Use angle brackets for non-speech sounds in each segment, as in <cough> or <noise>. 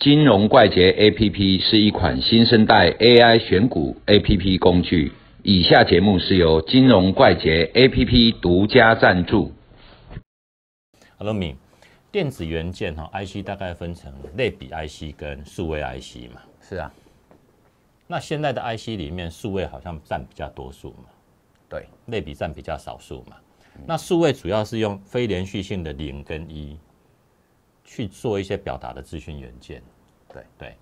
金融怪杰 APP 是一款新生代 AI 选股 APP 工具。以下节目是由金融怪杰 APP 独家赞助。Hello，敏，电子元件哈，IC 大概分成类比 IC 跟数位 IC 嘛。是啊，那现在的 IC 里面，数位好像占比较多数嘛，对，类比占比较少数嘛。那数位主要是用非连续性的零跟一去做一些表达的资讯元件。对对，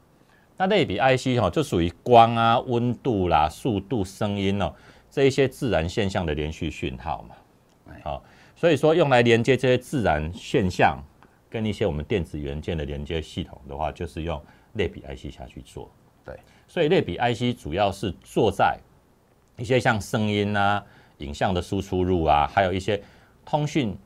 那类比 IC 哈，就属于光啊、温度啦、速度、声音哦这一些自然现象的连续讯号嘛。好，所以说用来连接这些自然现象跟一些我们电子元件的连接系统的话，就是用类比 IC 下去做。对，所以类比 IC 主要是做在一些像声音啊、影像的输出入啊，还有一些通讯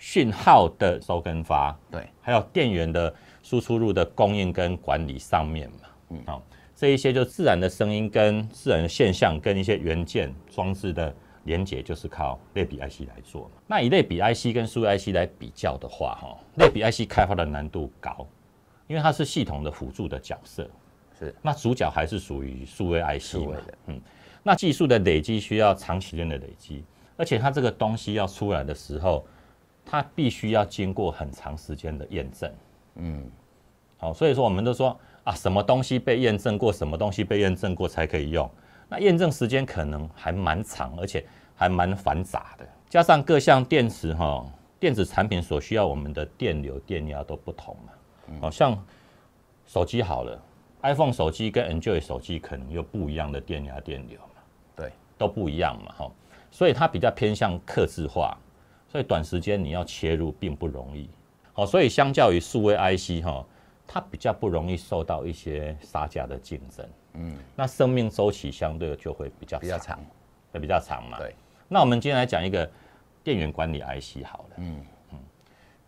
讯号的收跟发，对，还有电源的输出入的供应跟管理上面嘛。嗯，好，这一些就自然的声音跟自然的现象跟一些元件装置的连接，就是靠类比 IC 来做嘛。那以类比 IC 跟数位 IC 来比较的话，哈，类比 IC 开发的难度高，因为它是系统的辅助的角色。是那主角还是属于数位 IC 嘛？嗯，那技术的累积需要长时间的累积，而且它这个东西要出来的时候，它必须要经过很长时间的验证。嗯，好，所以说我们都说啊，什么东西被验证过，什么东西被验证过才可以用。那验证时间可能还蛮长，而且还蛮繁杂的，加上各项电池哈，电子产品所需要我们的电流、电压都不同嘛。好像手机好了，iPhone 手机跟 Android 手机可能有不一样的电压、电流嘛，对，都不一样嘛，哈，所以它比较偏向克制化，所以短时间你要切入并不容易。好，所以相较于数位 IC 哈，它比较不容易受到一些杀价的竞争，嗯，那生命周期相对就会比较比较长，会比较长嘛。对，那我们今天来讲一个电源管理 IC 好了，嗯。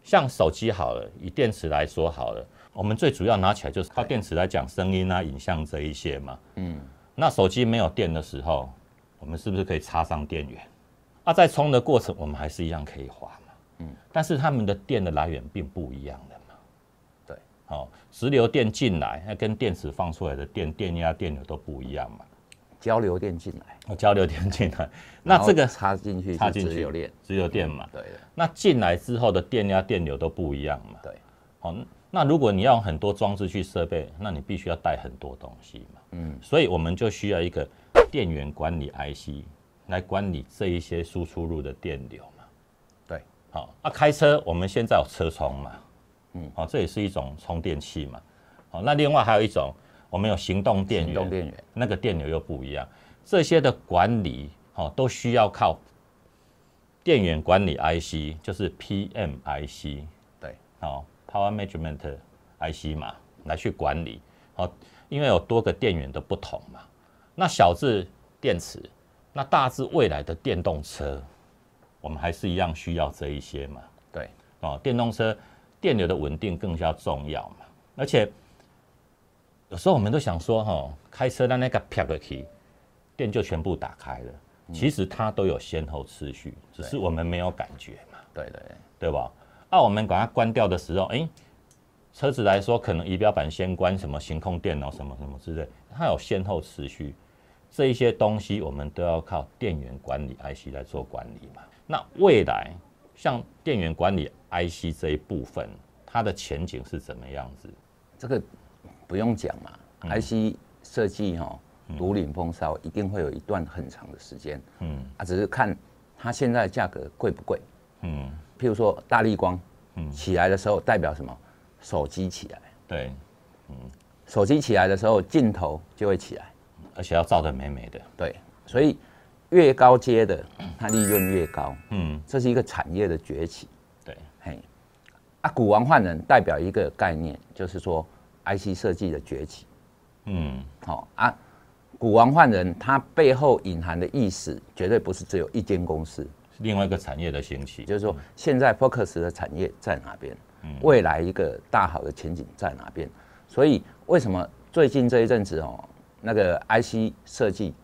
像手机好了，以电池来说好了，我们最主要拿起来就是靠电池来讲声音啊、影像这一些嘛。嗯，那手机没有电的时候，我们是不是可以插上电源？啊，在充的过程，我们还是一样可以滑嘛。嗯，但是他们的电的来源并不一样的嘛。对，好、直流电进来，那跟电池放出来的电电压、电流都不一样嘛。交流电进来，哦，交流电进来，<laughs> <laughs> 那这个插进去插进去直流电，直流电嘛，对的，那进来之后的电压、电流都不一样嘛。对，好，那如果你要用很多装置去设备，那你必须要带很多东西嘛。嗯，所以我们就需要一个电源管理 IC 来管理这一些输出入的电流嘛。对，好，那、开车我们现在有车充嘛，嗯嗯，好，这也是一种充电器嘛。好，那另外还有一种，我们有行动电源，行动电源，那个电流又不一样，这些的管理，好、都需要靠电源管理 IC，就是 PMIC，对，好、Power Management IC 嘛，来去管理。好、因为有多个电源的不同嘛。那小至电池，那大致未来的电动车，我们还是一样需要这一些嘛。对，哦，电动车电流的稳定更加重要嘛。而且有时候我们都想说，哈、开车的那个啪的 key，电就全部打开了。其实它都有先后次序，只是我们没有感觉嘛。对对对，对吧？那、我们把它关掉的时候，哎、车子来说，可能仪表板先关，什么行控电脑什么什么之类，它有先后次序，这一些东西我们都要靠电源管理 IC 来做管理嘛。那未来像电源管理 IC 这一部分，它的前景是怎么样子？这个不用讲嘛，IC 嗯设计哈，独领风骚，一定会有一段很长的时间。嗯。啊，只是看它现在价格贵不贵。嗯，譬如说大力光，嗯。起来的时候代表什么？手机起来，对，嗯。手机起来的时候镜头就会起来，而且要照得美美的。对，所以越高阶的它利润越高，嗯，这是一个产业的崛起。对，嘿，啊，股王换人代表一个概念，就是说 IC 设计的崛起。嗯好、啊，股王换人，它背后隐含的意思绝对不是只有一间公司，是另外一个产业的兴起。就是说现在 Focus 的产业在哪边，未来一个大好的前景在哪边。所以为什么最近这一阵子哦，那个 IC 设计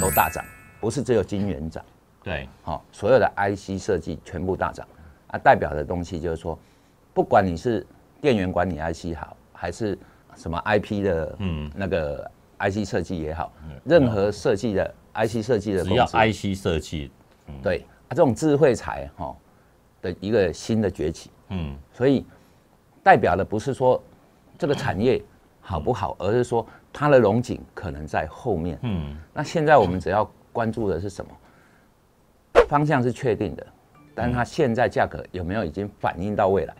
都大涨，不是只有晶圆涨，对，好、所有的 IC 设计全部大涨啊，代表的东西就是说，不管你是电源管理 IC 好，还是什么 IP 的，嗯，那个 IC 设计也好，任何设计的 IC 设计的只要，IC 设计，对啊，这种智慧财哈的一个新的崛起，嗯，所以代表的不是说这个产业好不好，而是说它的龙井可能在后面。嗯，那现在我们只要关注的是什么？方向是确定的，但是它现在价格有没有已经反映到未来？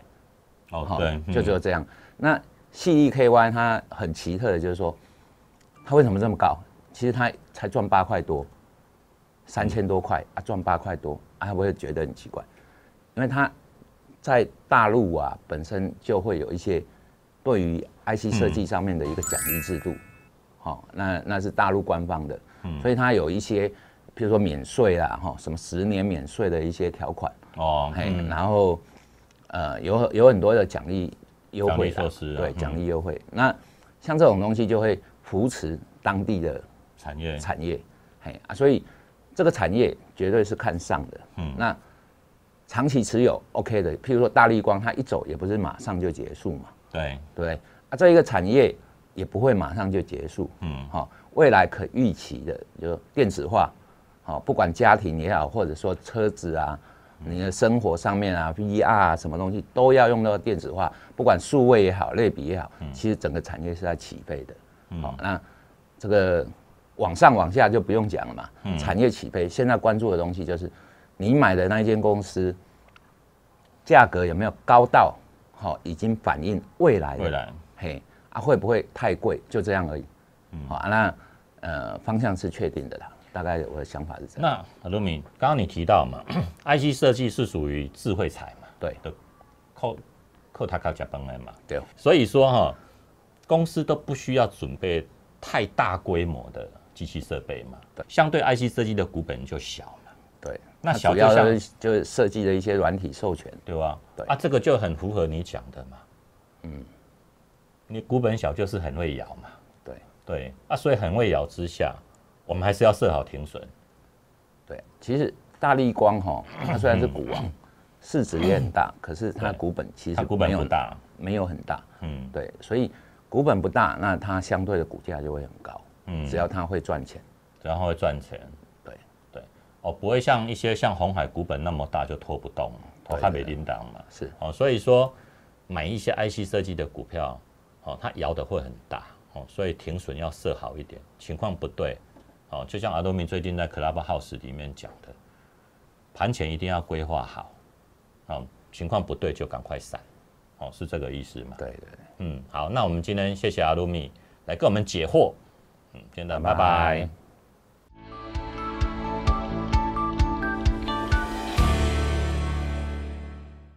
哦，好对，就只有这样。那细粒 KY 它很奇特的就是说，它为什么这么高？其实它才赚八块多，三千多块啊，赚八块多啊，会不会觉得很奇怪？因为它在大陆啊，本身就会有一些对于 IC 设计上面的一个奖励制度，好、那那是大陆官方的，所以它有一些，譬如说免税啦，哈，什么十年免税的一些条款，哦，嘿，嗯。然后呃有有很多的奖励优惠啦。奖励措施啊对嗯。奖励优惠。那像这种东西就会扶持当地的产业，产业，嘿啊，所以这个产业绝对是看上的。那长期持有 OK 的，譬如说大力光，它一走也不是马上就结束嘛，对，对？啊，这一个产业也不会马上就结束。嗯，好、未来可预期的就电子化，好、不管家庭也好，或者说车子啊，你的生活上面啊，VR 啊，什么东西都要用到电子化，不管数位也好，类比也好，其实整个产业是在起飞的。好、那这个往上往下就不用讲了嘛，产业起飞，现在关注的东西就是你买的那一间公司价格有没有高到，好、已经反映未来的未来，嘿啊，会不会太贵？就这样而已。好、啊，那呃方向是确定的啦，大概我的想法是这样。那卢米，刚刚你提到嘛，<coughs> IC 设计是属于智慧财嘛，对扣扣他靠加崩来嘛，对，所以说哈，公司都不需要准备太大规模的机器设备嘛，对相对 IC 设计的股本就小嘛，对，那它主要小就是就是设计的一些软体授权。对吧？对啊，这个就很符合你讲的嘛，嗯，你股本小就是很会咬嘛，对对啊，所以很会咬之下，我们还是要设好停损，对，其实大力光哈，它虽然是股王，市值也很大，可是它对股本其它股本实没有不大，没有很大。嗯对，所以股本不大，那它相对的股价就会很高。嗯，只要它会赚钱。然后会赚钱，哦，不会像一些像红海股本那么大就拖不动，拖对它没叮当嘛，是哦，所以说买一些 IC 设计的股票，哦，它摇的会很大，哦，所以停损要设好一点，情况不对，哦，就像阿多米最近在 Clubhouse 里面讲的，盘前一定要规划好，哦，情况不对就赶快闪，哦，是这个意思嘛？对对对。嗯，好，那我们今天谢谢阿鲁米来给我们解惑，嗯，今天的拜拜拜拜